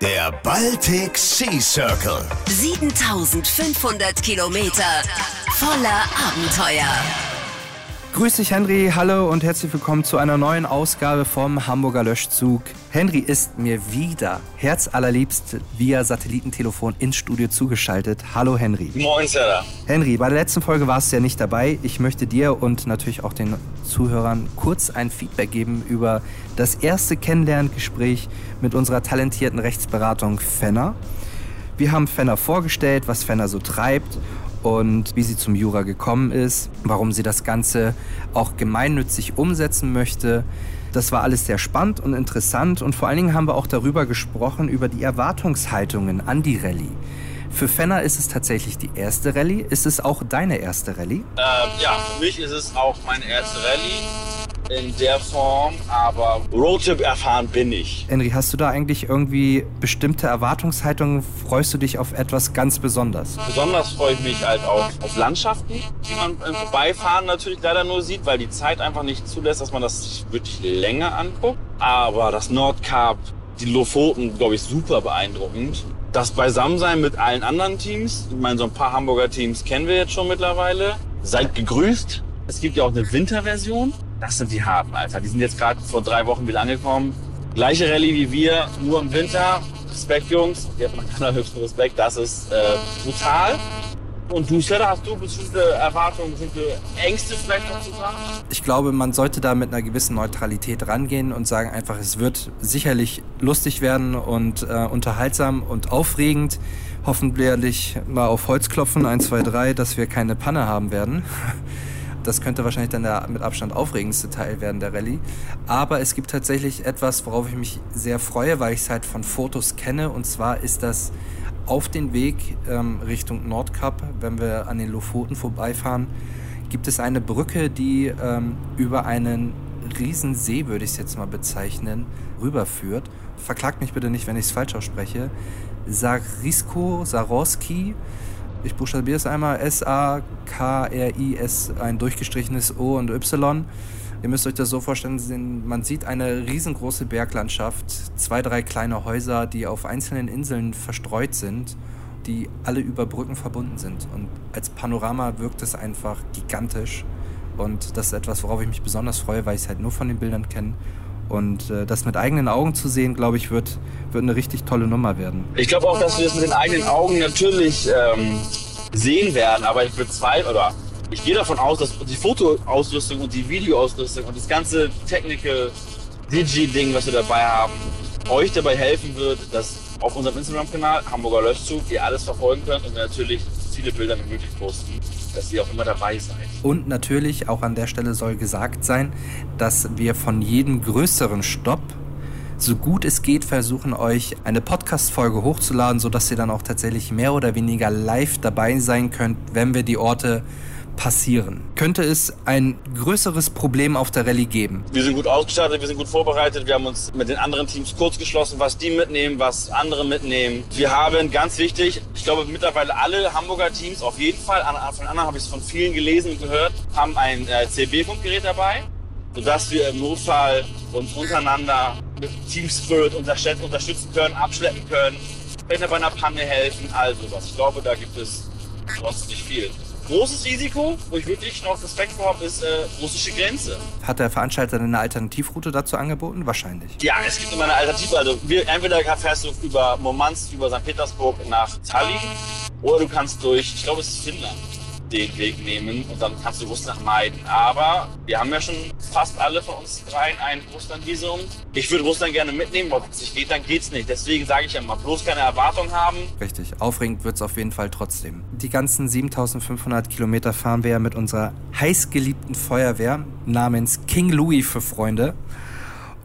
Der Baltic Sea Circle. 7500 Kilometer voller Abenteuer. Grüß dich, Henry. Hallo und herzlich willkommen zu einer neuen Ausgabe vom Hamburger Löschzug. Henry ist mir wieder herzallerliebst via Satellitentelefon ins Studio zugeschaltet. Hallo, Henry. Moin, Sarah. Henry, bei der letzten Folge warst du ja nicht dabei. Ich möchte dir und natürlich auch den Zuhörern kurz ein Feedback geben über das erste Kennenlerngespräch mit unserer talentierten Rechtsberatung Fenner. Wir haben Fenner vorgestellt, was Fenner so treibt und wie sie zum Jura gekommen ist, warum sie das Ganze auch gemeinnützig umsetzen möchte. Das war alles sehr spannend und interessant und vor allen Dingen haben wir auch darüber gesprochen, über die Erwartungshaltungen an die Rallye. Für Fenner ist es tatsächlich die erste Rallye. Ist es auch deine erste Rallye? Ähm, ja, für mich ist es auch meine erste Rallye in der Form, aber Roadtrip erfahren bin ich. Henry, hast du da eigentlich irgendwie bestimmte Erwartungshaltungen? Freust du dich auf etwas ganz Besonderes? Besonders freue ich mich halt auf, auf Landschaften, die man im Vorbeifahren natürlich leider nur sieht, weil die Zeit einfach nicht zulässt, dass man das sich wirklich länger anguckt. Aber das Nordkap, die Lofoten, glaube ich, super beeindruckend. Das Beisammensein mit allen anderen Teams, ich meine, so ein paar Hamburger Teams kennen wir jetzt schon mittlerweile. Seid gegrüßt. Es gibt ja auch eine Winterversion. Das sind die harten, Alter. Die sind jetzt gerade vor drei Wochen wieder angekommen. Gleiche Rallye wie wir, nur im Winter. Respekt, Jungs. Ihr habt meinen allerhöchsten Respekt. Das ist äh, brutal. Und du, Sarah, hast du bestimmte Erwartungen, bestimmte Ängste vielleicht noch zu sagen? Ich glaube, man sollte da mit einer gewissen Neutralität rangehen und sagen einfach, es wird sicherlich lustig werden und äh, unterhaltsam und aufregend. Hoffentlich mal auf Holz klopfen, 1, 2, 3, dass wir keine Panne haben werden. Das könnte wahrscheinlich dann der mit Abstand aufregendste Teil werden der Rallye. Aber es gibt tatsächlich etwas, worauf ich mich sehr freue, weil ich es halt von Fotos kenne. Und zwar ist das auf den Weg ähm, Richtung Nordkap, wenn wir an den Lofoten vorbeifahren, gibt es eine Brücke, die ähm, über einen Riesensee, würde ich es jetzt mal bezeichnen, rüberführt. Verklagt mich bitte nicht, wenn ich es falsch ausspreche. Sarisko, Sarowski ich buchstabiere es einmal, S-A-K-R-I-S, ein durchgestrichenes O und Y. Ihr müsst euch das so vorstellen, man sieht eine riesengroße Berglandschaft, zwei, drei kleine Häuser, die auf einzelnen Inseln verstreut sind, die alle über Brücken verbunden sind. Und als Panorama wirkt es einfach gigantisch. Und das ist etwas, worauf ich mich besonders freue, weil ich es halt nur von den Bildern kenne. Und äh, das mit eigenen Augen zu sehen, glaube ich, wird, wird eine richtig tolle Nummer werden. Ich glaube auch, dass wir das mit den eigenen Augen natürlich ähm, sehen werden, aber ich bezweifle, oder ich gehe davon aus, dass die Fotoausrüstung und die Videoausrüstung und das ganze Technical Digi-Ding, was wir dabei haben, euch dabei helfen wird, dass auf unserem Instagram-Kanal Hamburger Löschzug ihr alles verfolgen könnt und natürlich viele Bilder wie möglich posten, dass ihr auch immer dabei seid. Und natürlich, auch an der Stelle soll gesagt sein, dass wir von jedem größeren Stopp so gut es geht versuchen, euch eine Podcast-Folge hochzuladen, sodass ihr dann auch tatsächlich mehr oder weniger live dabei sein könnt, wenn wir die Orte passieren? Könnte es ein größeres Problem auf der Rallye geben? Wir sind gut ausgestattet, wir sind gut vorbereitet. Wir haben uns mit den anderen Teams kurz geschlossen, was die mitnehmen, was andere mitnehmen. Wir haben ganz wichtig, ich glaube mittlerweile alle Hamburger Teams, auf jeden Fall, von anderen habe ich es von vielen gelesen und gehört, haben ein äh, CB-Funkgerät dabei, sodass wir im Notfall uns untereinander mit Teamspirit unterstützen können, abschleppen können, wenn wir bei einer Panne helfen, also was. Ich glaube, da gibt es sonst nicht viel großes Risiko, wo ich wirklich noch Respekt vor habe, ist äh, russische Grenze. Hat der Veranstalter eine Alternativroute dazu angeboten? Wahrscheinlich. Ja, es gibt immer eine Alternative. Also wir, entweder fährst du über Murmansk, über St. Petersburg nach Tallinn oder du kannst durch, ich glaube es ist Finnland den Weg nehmen und dann kannst du Russland meiden. Aber wir haben ja schon fast alle von uns dreien ein Russland-Visum. Ich würde Russland gerne mitnehmen, aber wenn es nicht geht, dann geht's nicht. Deswegen sage ich ja mal, bloß keine Erwartung haben. Richtig, aufregend wird es auf jeden Fall trotzdem. Die ganzen 7500 Kilometer fahren wir ja mit unserer heißgeliebten Feuerwehr namens King Louis für Freunde.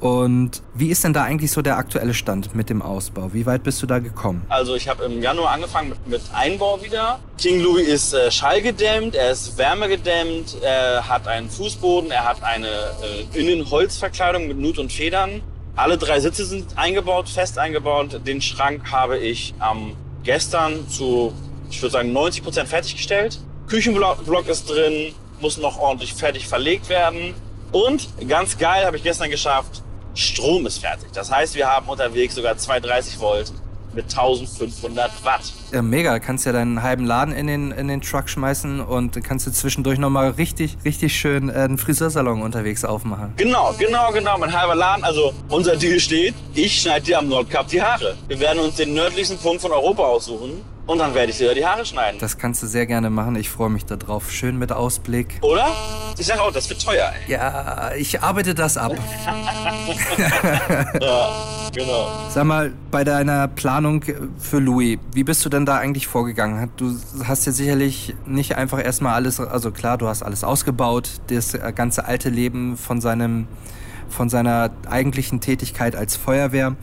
Und wie ist denn da eigentlich so der aktuelle Stand mit dem Ausbau? Wie weit bist du da gekommen? Also ich habe im Januar angefangen mit, mit, Einbau wieder. King Louis ist äh, schallgedämmt, er ist wärmegedämmt, er hat einen Fußboden, er hat eine äh, Innenholzverkleidung mit Nut und Federn. Alle drei Sitze sind eingebaut, fest eingebaut. Den Schrank habe ich ähm, gestern zu, ich würde sagen, 90 Prozent fertiggestellt. Küchenblock ist drin, muss noch ordentlich fertig verlegt werden. Und ganz geil habe ich gestern geschafft, Strom ist fertig. Das heißt, wir haben unterwegs sogar 230 Volt mit 1500 Watt. Ja, mega. Kannst ja deinen halben Laden in den, in den Truck schmeißen und kannst du zwischendurch nochmal richtig, richtig schön äh, einen Friseursalon unterwegs aufmachen. Genau, genau, genau. Mein halber Laden. Also unser Deal steht, ich schneide dir am Nordkap die Haare. Wir werden uns den nördlichsten Punkt von Europa aussuchen und dann werde ich dir die Haare schneiden. Das kannst du sehr gerne machen. Ich freue mich darauf. Schön mit Ausblick. Oder? Ich sag auch, das wird teuer, ey. Ja, ich arbeite das ab. Ja, genau. Sag mal, bei deiner Planung für Louis, wie bist du denn da eigentlich vorgegangen? Du hast ja sicherlich nicht einfach erstmal alles, also klar, du hast alles ausgebaut, das ganze alte Leben von seinem, von seiner eigentlichen Tätigkeit als Feuerwehr.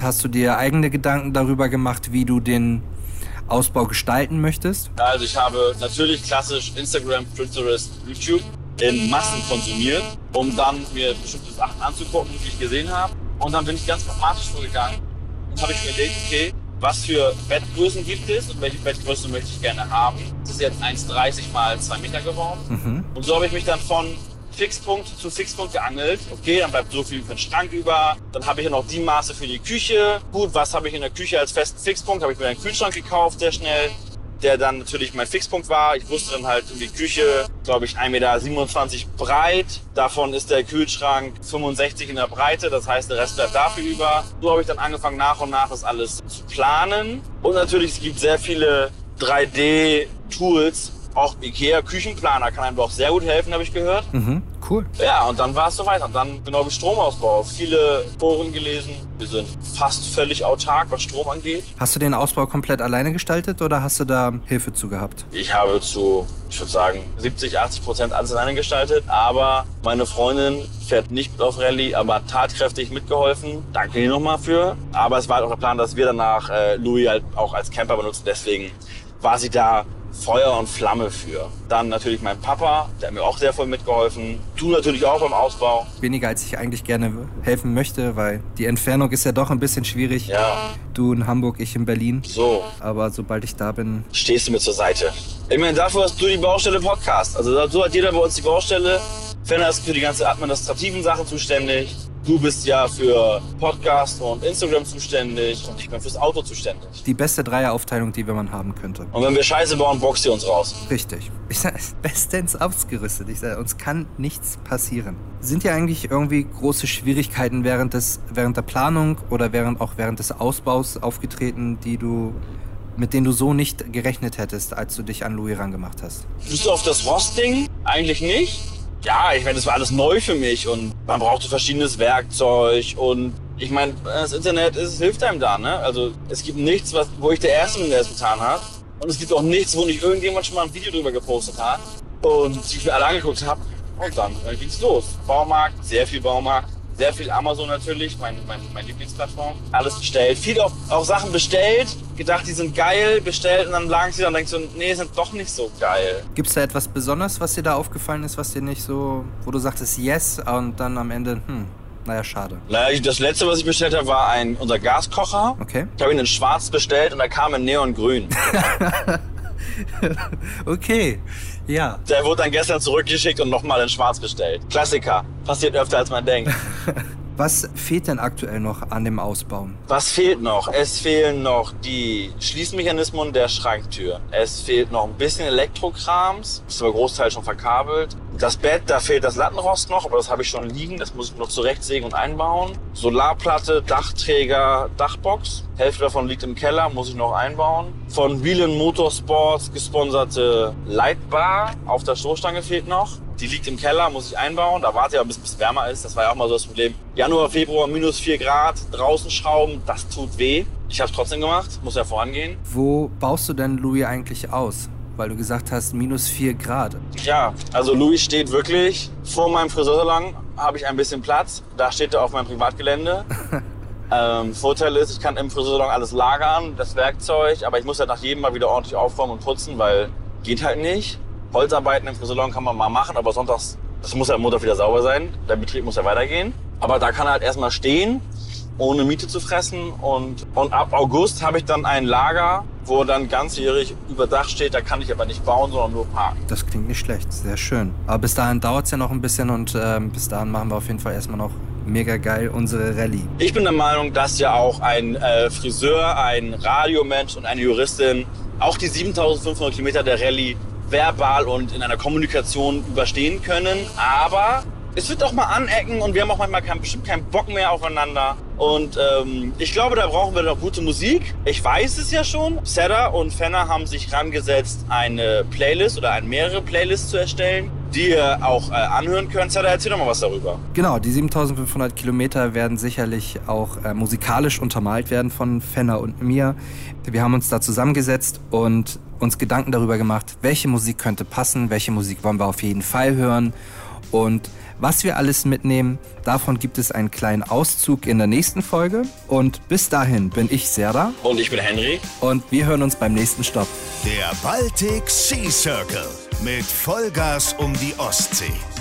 Hast du dir eigene Gedanken darüber gemacht, wie du den Ausbau gestalten möchtest? Also ich habe natürlich klassisch Instagram, Pinterest, YouTube in Massen konsumiert, um dann mir bestimmte Sachen anzugucken, die ich gesehen habe. Und dann bin ich ganz pragmatisch vorgegangen und habe ich mir überlegt, okay, was für Bettgrößen gibt es und welche Bettgröße möchte ich gerne haben. Das ist jetzt 1,30 mal 2 Meter geworden. Mhm. Und so habe ich mich dann von Fixpunkt zu Fixpunkt geangelt. Okay, dann bleibt so viel für den Schrank über. Dann habe ich ja noch die Maße für die Küche. Gut, was habe ich in der Küche als festen Fixpunkt? Habe ich mir einen Kühlschrank gekauft, sehr schnell. Der dann natürlich mein Fixpunkt war. Ich wusste dann halt die Küche, glaube ich, 1,27 Meter breit. Davon ist der Kühlschrank 65 in der Breite. Das heißt, der Rest bleibt dafür über. So habe ich dann angefangen, nach und nach das alles zu planen. Und natürlich, es gibt sehr viele 3D-Tools, auch Ikea Küchenplaner kann einem doch sehr gut helfen, habe ich gehört. Mhm, cool. Ja, und dann war es soweit. Und dann genau wie Stromausbau. Viele Foren gelesen. Wir sind fast völlig autark, was Strom angeht. Hast du den Ausbau komplett alleine gestaltet oder hast du da Hilfe zu gehabt? Ich habe zu, ich würde sagen, 70, 80 Prozent alles alleine gestaltet. Aber meine Freundin fährt nicht mit auf Rallye, aber tatkräftig mitgeholfen. Danke ihr nochmal für. Aber es war halt auch der Plan, dass wir danach äh, Louis halt auch als Camper benutzen. Deswegen war sie da Feuer und Flamme für. Dann natürlich mein Papa, der hat mir auch sehr voll mitgeholfen. Du natürlich auch beim Ausbau. Weniger als ich eigentlich gerne helfen möchte, weil die Entfernung ist ja doch ein bisschen schwierig. Ja, Du in Hamburg, ich in Berlin. so Aber sobald ich da bin, stehst du mir zur Seite. Ich meine, dafür hast du die Baustelle Podcast. Also so hat jeder bei uns die Baustelle. Fenner ist für die ganze administrativen Sachen zuständig. Du bist ja für Podcast und Instagram zuständig und ich bin fürs Auto zuständig. die beste Dreieraufteilung, die man haben könnte. Und wenn wir Scheiße bauen, boxt ihr uns raus. Richtig. Ich sag, bestens ausgerüstet. Ich sag, uns kann nichts passieren. Sind ja eigentlich irgendwie große Schwierigkeiten während des, während der Planung oder während, auch während des Ausbaus aufgetreten, die du, mit denen du so nicht gerechnet hättest, als du dich an Louis rangemacht hast? Bist du auf das Rostding? Eigentlich nicht. Ja, ich meine, das war alles neu für mich und man brauchte verschiedenes Werkzeug und ich meine, das Internet ist, hilft einem da, ne? Also es gibt nichts, was, wo ich der Erste bin, der es getan hat. Und es gibt auch nichts, wo nicht irgendjemand schon mal ein Video drüber gepostet hat und sich mir alle angeguckt habe. Und dann äh, ging's los. Baumarkt, sehr viel Baumarkt, sehr viel Amazon natürlich, mein, mein, mein Lieblingsplattform. Alles bestellt. Viel auch, auch Sachen bestellt, gedacht, die sind geil, bestellt und dann lagen sie da und denkst so, nee, sind doch nicht so geil. Gibt es da etwas Besonderes, was dir da aufgefallen ist, was dir nicht so, wo du sagtest yes und dann am Ende, hm, naja, schade. Naja, das letzte, was ich bestellt habe, war ein, unser Gaskocher. Okay. Ich habe ihn in schwarz bestellt und er kam in neongrün. Okay, ja. Der wurde dann gestern zurückgeschickt und nochmal in schwarz bestellt. Klassiker. Passiert öfter, als man denkt. Was fehlt denn aktuell noch an dem Ausbau? Was fehlt noch? Es fehlen noch die Schließmechanismen der Schranktür. Es fehlt noch ein bisschen Elektrokrams. Ist aber Großteil schon verkabelt. Das Bett, da fehlt das Lattenrost noch, aber das habe ich schon liegen. Das muss ich noch zurechtsägen und einbauen. Solarplatte, Dachträger, Dachbox. Hälfte davon liegt im Keller, muss ich noch einbauen. Von Wheelan Motorsports gesponserte Lightbar auf der Stoßstange fehlt noch. Die liegt im Keller, muss ich einbauen. Da warte ich aber, bis es wärmer ist. Das war ja auch mal so das Problem. Januar, Februar, minus 4 Grad, draußen schrauben, das tut weh. Ich habe es trotzdem gemacht, muss ja vorangehen. Wo baust du denn Louis eigentlich aus? Weil du gesagt hast, minus 4 Grad. Ja, also Louis steht wirklich vor meinem Friseursalon, habe ich ein bisschen Platz. Da steht er auf meinem Privatgelände. ähm, Vorteil ist, ich kann im Friseursalon alles lagern, das Werkzeug, aber ich muss halt nach jedem Mal wieder ordentlich aufräumen und putzen, weil geht halt nicht. Holzarbeiten im Friseursalon kann man mal machen, aber sonntags, das muss ja am Montag wieder sauber sein. Der Betrieb muss ja weitergehen. Aber da kann er halt erstmal stehen, ohne Miete zu fressen. Und, und ab August habe ich dann ein Lager, wo dann ganzjährig überdacht steht. Da kann ich aber nicht bauen, sondern nur parken. Das klingt nicht schlecht, sehr schön. Aber bis dahin dauert es ja noch ein bisschen und ähm, bis dahin machen wir auf jeden Fall erstmal noch mega geil, unsere Rallye. Ich bin der Meinung, dass ja auch ein äh, Friseur, ein Radiomensch und eine Juristin auch die 7500 Kilometer der Rallye verbal und in einer Kommunikation überstehen können. Aber es wird auch mal anecken und wir haben auch manchmal kein, bestimmt keinen Bock mehr aufeinander. Und ähm, ich glaube, da brauchen wir noch gute Musik. Ich weiß es ja schon. Seda und Fenner haben sich rangesetzt, eine Playlist oder ein mehrere Playlists zu erstellen, die ihr auch äh, anhören könnt. Seda, erzähl doch mal was darüber. Genau, die 7500 Kilometer werden sicherlich auch äh, musikalisch untermalt werden von Fenner und mir. Wir haben uns da zusammengesetzt und uns Gedanken darüber gemacht, welche Musik könnte passen, welche Musik wollen wir auf jeden Fall hören und was wir alles mitnehmen, davon gibt es einen kleinen Auszug in der nächsten Folge. Und bis dahin bin ich Serda. Und ich bin Henry. Und wir hören uns beim nächsten Stopp. Der Baltic Sea Circle mit Vollgas um die Ostsee.